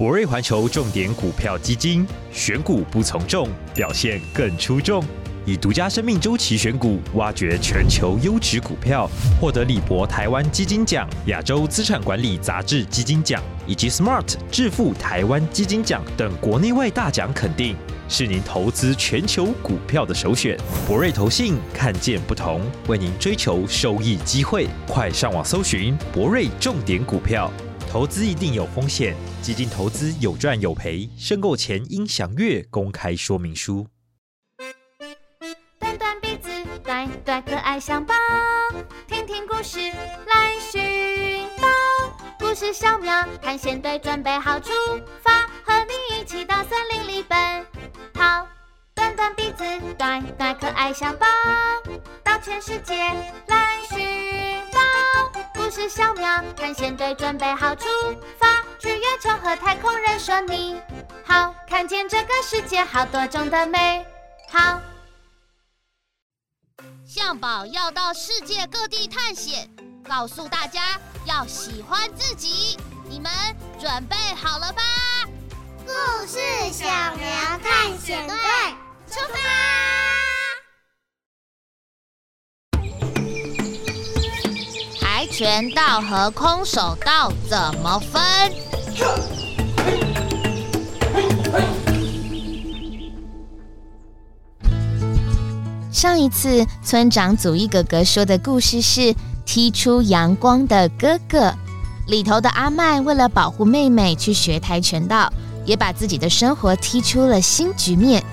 博瑞环球重点股票基金，选股不从众，表现更出众。以独家生命周期选股，挖掘全球优质股票，获得李博台湾基金奖、亚洲资产管理杂志基金奖以及 Smart 致富台湾基金奖等国内外大奖肯定，是您投资全球股票的首选。博瑞投信看见不同，为您追求收益机会，快上网搜寻博瑞重点股票。投资一定有风险，基金投资有赚有赔，申购前应详阅公开说明书。短短鼻子，短短可爱象宝，听听故事来寻宝。故事小苗探险队准备好出发，和你一起到森林里奔跑。短短鼻子，短短可爱象宝，到全世界来寻。故事小苗探险队准备好出发，去月球和太空人说你好，看见这个世界好多种的美好。向宝要到世界各地探险，告诉大家要喜欢自己。你们准备好了吧？故事小苗探险队出发。跆拳道和空手道怎么分？上一次村长祖义哥哥说的故事是踢出阳光的哥哥，里头的阿麦为了保护妹妹去学跆拳道，也把自己的生活踢出了新局面。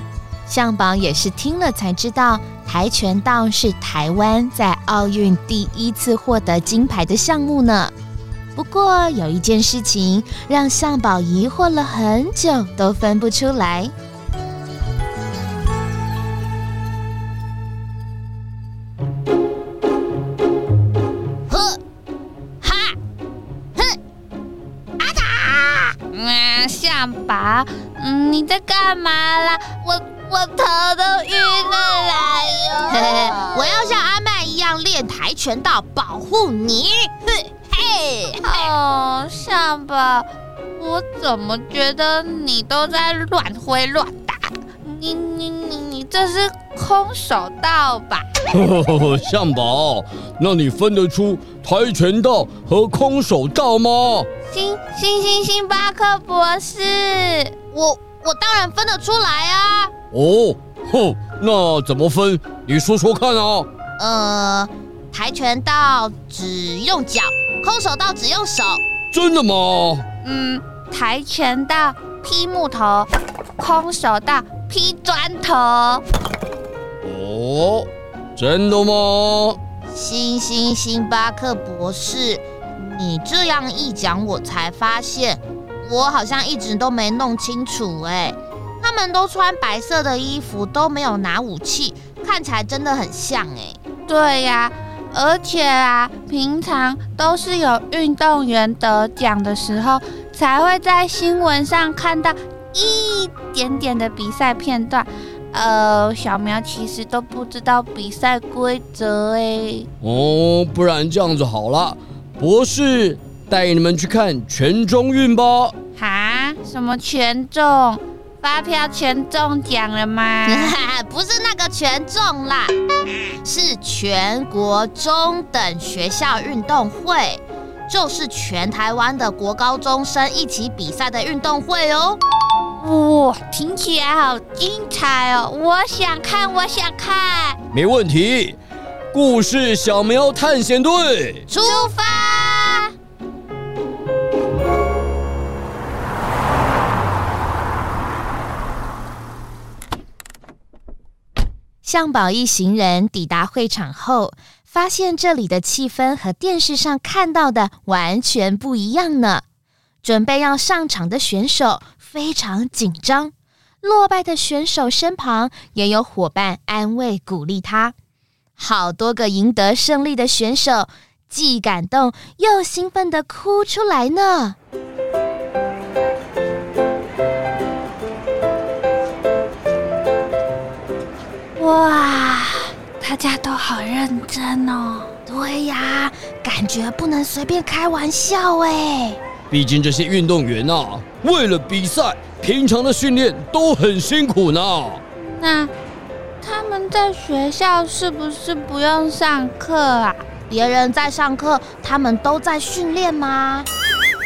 向宝也是听了才知道，跆拳道是台湾在奥运第一次获得金牌的项目呢。不过有一件事情让向宝疑惑了很久，都分不出来。呵，哈，哼，啊打！嗯，象宝，嗯，你在干嘛啦？我。我头都晕了！我要像阿曼一样练跆拳道保护你。嘿，嘿，哦，象宝，我怎么觉得你都在乱挥乱打？你你你你这是空手道吧？呵呵呵，象宝，那你分得出跆拳道和空手道吗？星星星星巴克博士，我我当然分得出来啊！哦，哼，那怎么分？你说说看啊。呃，跆拳道只用脚，空手道只用手。真的吗？嗯，跆拳道劈木头，空手道劈砖头。哦，真的吗？星星星巴克博士，你这样一讲，我才发现，我好像一直都没弄清楚哎。他们都穿白色的衣服，都没有拿武器，看起来真的很像哎。对呀，而且啊，平常都是有运动员得奖的时候，才会在新闻上看到一点点的比赛片段。呃，小苗其实都不知道比赛规则哎。哦，不然这样子好了，博士带你们去看全中运吧。哈？什么全中？发票全中奖了吗？不是那个全中啦，是全国中等学校运动会，就是全台湾的国高中生一起比赛的运动会哦。哇，听起来好精彩哦！我想看，我想看。没问题，故事小苗探险队出发。向宝一行人抵达会场后，发现这里的气氛和电视上看到的完全不一样呢。准备要上场的选手非常紧张，落败的选手身旁也有伙伴安慰鼓励他。好多个赢得胜利的选手，既感动又兴奋地哭出来呢。家都好认真哦。对呀，感觉不能随便开玩笑哎。毕竟这些运动员啊，为了比赛，平常的训练都很辛苦呢。那他们在学校是不是不用上课啊？别人在上课，他们都在训练吗？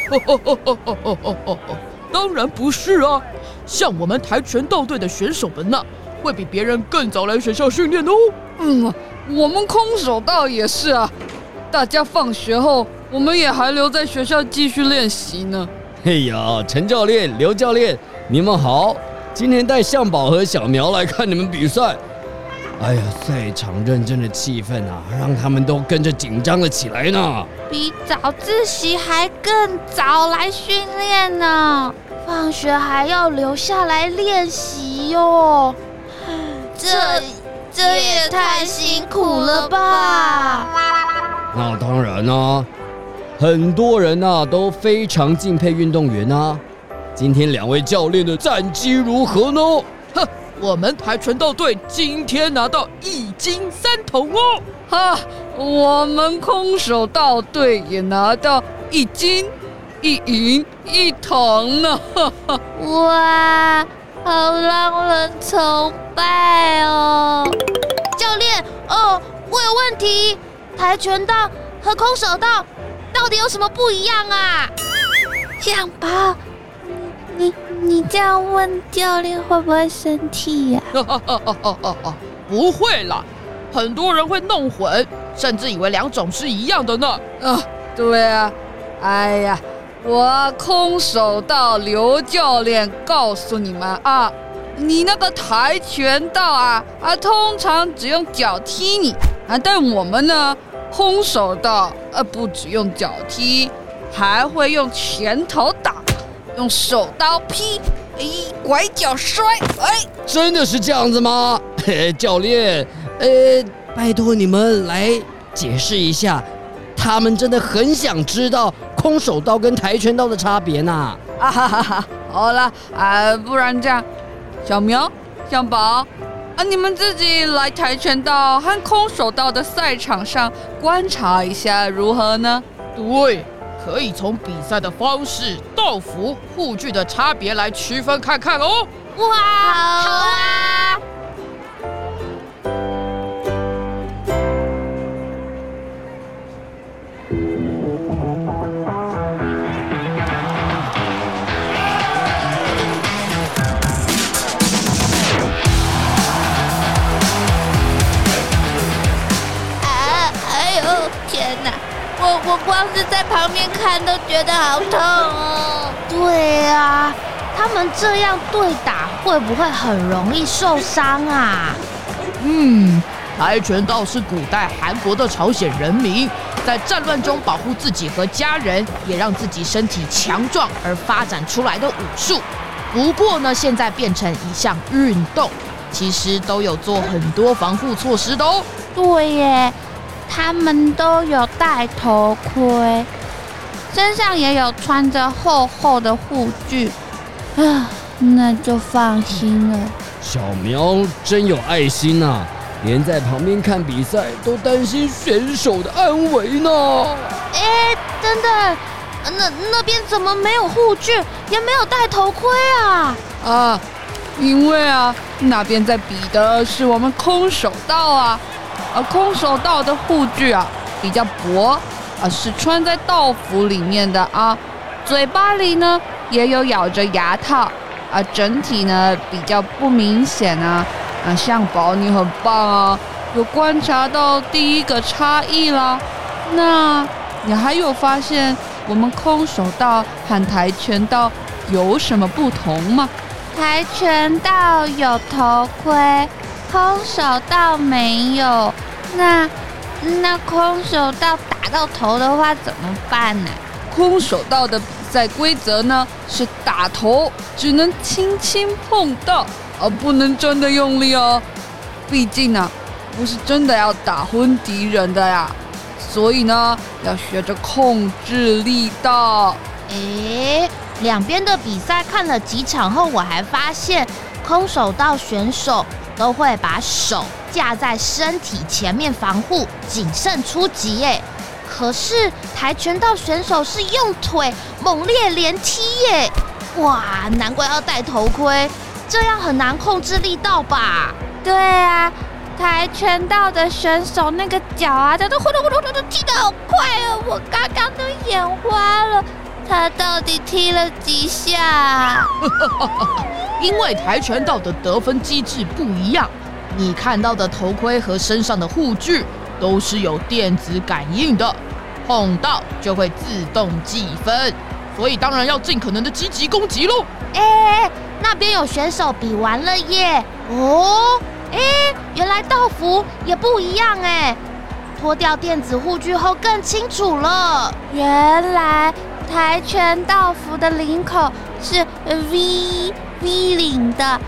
当然不是啊！像我们跆拳道队的选手们呢，会比别人更早来学校训练哦。嗯，我们空手道也是啊。大家放学后，我们也还留在学校继续练习呢。哎呀，陈教练、刘教练，你们好！今天带向宝和小苗来看你们比赛。哎呀，赛场认真的气氛啊，让他们都跟着紧张了起来呢。比早自习还更早来训练呢，放学还要留下来练习哟。这这也太辛苦了吧！那当然啊，很多人呐、啊、都非常敬佩运动员啊。今天两位教练的战绩如何呢？哼，我们跆拳道队今天拿到一金三铜哦。哈，我们空手道队也拿到一金一银一铜呢。哇，好让人崇拜哦！教练，哦，我有问题。跆拳道和空手道到底有什么不一样啊？样吧，你你这样问教练会不会生气呀？不会啦，很多人会弄混，甚至以为两种是一样的呢。啊，对啊，哎呀，我空手道刘教练告诉你们啊，你那个跆拳道啊啊，通常只用脚踢你啊，但我们呢？空手道，呃，不只用脚踢，还会用拳头打，用手刀劈，哎，拐角摔，哎，真的是这样子吗？嘿，教练，呃，拜托你们来解释一下，他们真的很想知道空手道跟跆拳道的差别呢。啊哈哈哈，好了，啊，不然这样，小苗，小宝。啊！你们自己来跆拳道和空手道的赛场上观察一下，如何呢？对，可以从比赛的方式、道服、护具的差别来区分看看哦。哇，好啊！光是在旁边看都觉得好痛哦。对啊，他们这样对打会不会很容易受伤啊？嗯，跆拳道是古代韩国的朝鲜人民在战乱中保护自己和家人，也让自己身体强壮而发展出来的武术。不过呢，现在变成一项运动，其实都有做很多防护措施的哦。对耶。他们都有戴头盔，身上也有穿着厚厚的护具，啊，那就放心了。小苗真有爱心呐，连在旁边看比赛都担心选手的安危呢。哎，等等，那那边怎么没有护具，也没有戴头盔啊？啊，因为啊，那边在比的是我们空手道啊。而空手道的护具啊比较薄，啊是穿在道服里面的啊，嘴巴里呢也有咬着牙套，啊整体呢比较不明显啊，啊象宝你很棒啊，有观察到第一个差异啦，那你还有发现我们空手道和跆拳道有什么不同吗？跆拳道有头盔。空手道没有，那那空手道打到头的话怎么办呢？空手道的比赛规则呢是打头只能轻轻碰到，而不能真的用力哦。毕竟呢，不是真的要打昏敌人的呀，所以呢要学着控制力道。诶，两边的比赛看了几场后，我还发现空手道选手。都会把手架在身体前面防护，谨慎出击。耶，可是跆拳道选手是用腿猛烈连踢耶！哇，难怪要戴头盔，这样很难控制力道吧？对啊，跆拳道的选手那个脚啊，他都呼噜呼噜噜踢得好快哦，我刚刚都眼花了。他到底踢了几下？因为跆拳道的得分机制不一样，你看到的头盔和身上的护具都是有电子感应的，碰到就会自动计分。所以当然要尽可能的积极攻击喽！哎，那边有选手比完了耶！哦，哎，原来道服也不一样哎，脱掉电子护具后更清楚了。原来跆拳道服的领口是 V 的，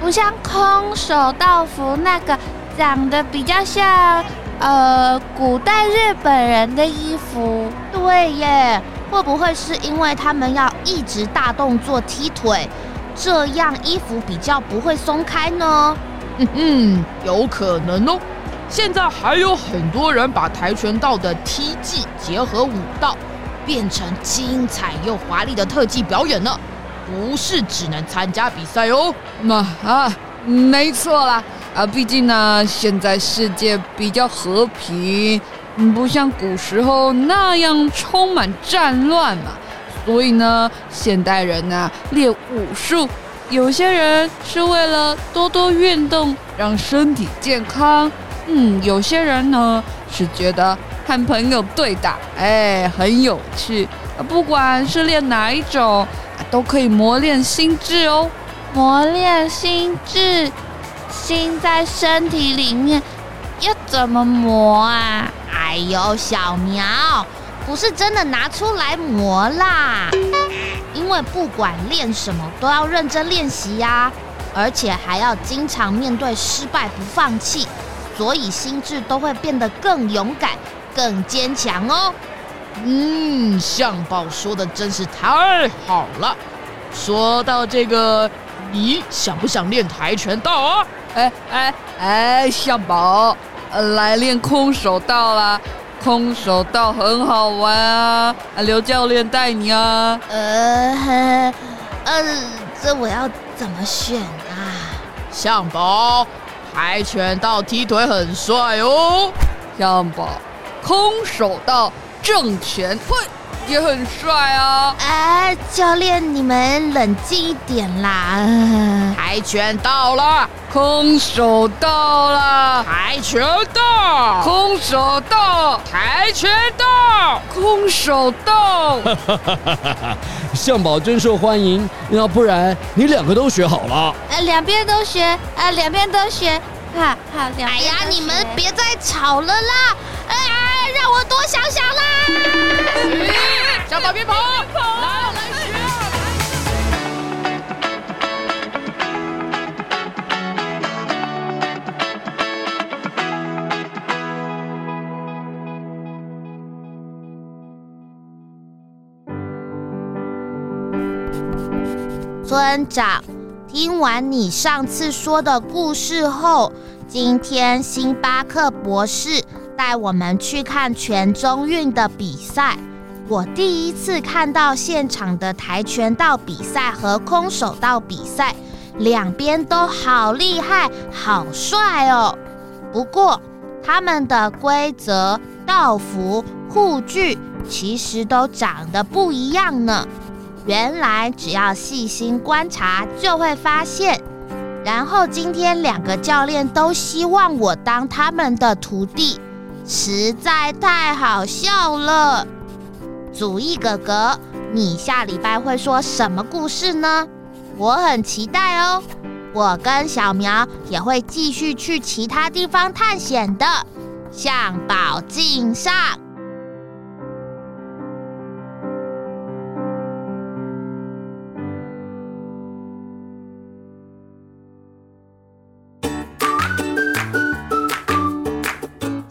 不像空手道服那个长得比较像呃古代日本人的衣服。对耶。会不会是因为他们要一直大动作踢腿，这样衣服比较不会松开呢？嗯嗯，有可能哦。现在还有很多人把跆拳道的踢技结合舞蹈，变成精彩又华丽的特技表演呢，不是只能参加比赛哦。那啊，没错啦，啊，毕竟呢，现在世界比较和平。不像古时候那样充满战乱嘛，所以呢，现代人呢练武术，有些人是为了多多运动，让身体健康。嗯，有些人呢是觉得和朋友对打，哎，很有趣。不管是练哪一种，都可以磨练心智哦。磨练心智，心在身体里面，要怎么磨啊？哎呦，小苗，不是真的拿出来磨啦，因为不管练什么都要认真练习呀，而且还要经常面对失败不放弃，所以心智都会变得更勇敢、更坚强哦。嗯，象宝说的真是太好了。说到这个，你想不想练跆拳道啊？哎哎哎，象宝。来练空手道啦！空手道很好玩啊！刘教练带你啊！呃，呃，这我要怎么选啊？象宝，跆拳道踢腿很帅哦。象宝，空手道正拳，嘿。也很帅啊！哎，教练，你们冷静一点啦！跆拳道了，空手道了，跆拳道，空手道，跆拳道，空手道。哈哈哈哈哈！象宝真受欢迎，要不然你两个都学好了？呃，两边都学，呃，两边都学，哈哈，两边都学。哎呀，你们别再吵了啦！哎，让我多想想啦！小宝别跑，来来学。村长，听完你上次说的故事后，今天星巴克博士带我们去看全中运的比赛。我第一次看到现场的跆拳道比赛和空手道比赛，两边都好厉害、好帅哦。不过，他们的规则、道服、护具其实都长得不一样呢。原来只要细心观察就会发现。然后今天两个教练都希望我当他们的徒弟，实在太好笑了。祖义哥哥，你下礼拜会说什么故事呢？我很期待哦。我跟小苗也会继续去其他地方探险的。向宝敬上。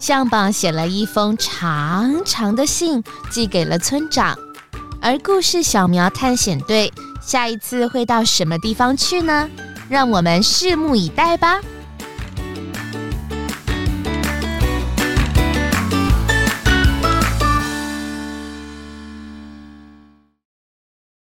象榜写了一封长长的信，寄给了村长。而故事小苗探险队下一次会到什么地方去呢？让我们拭目以待吧。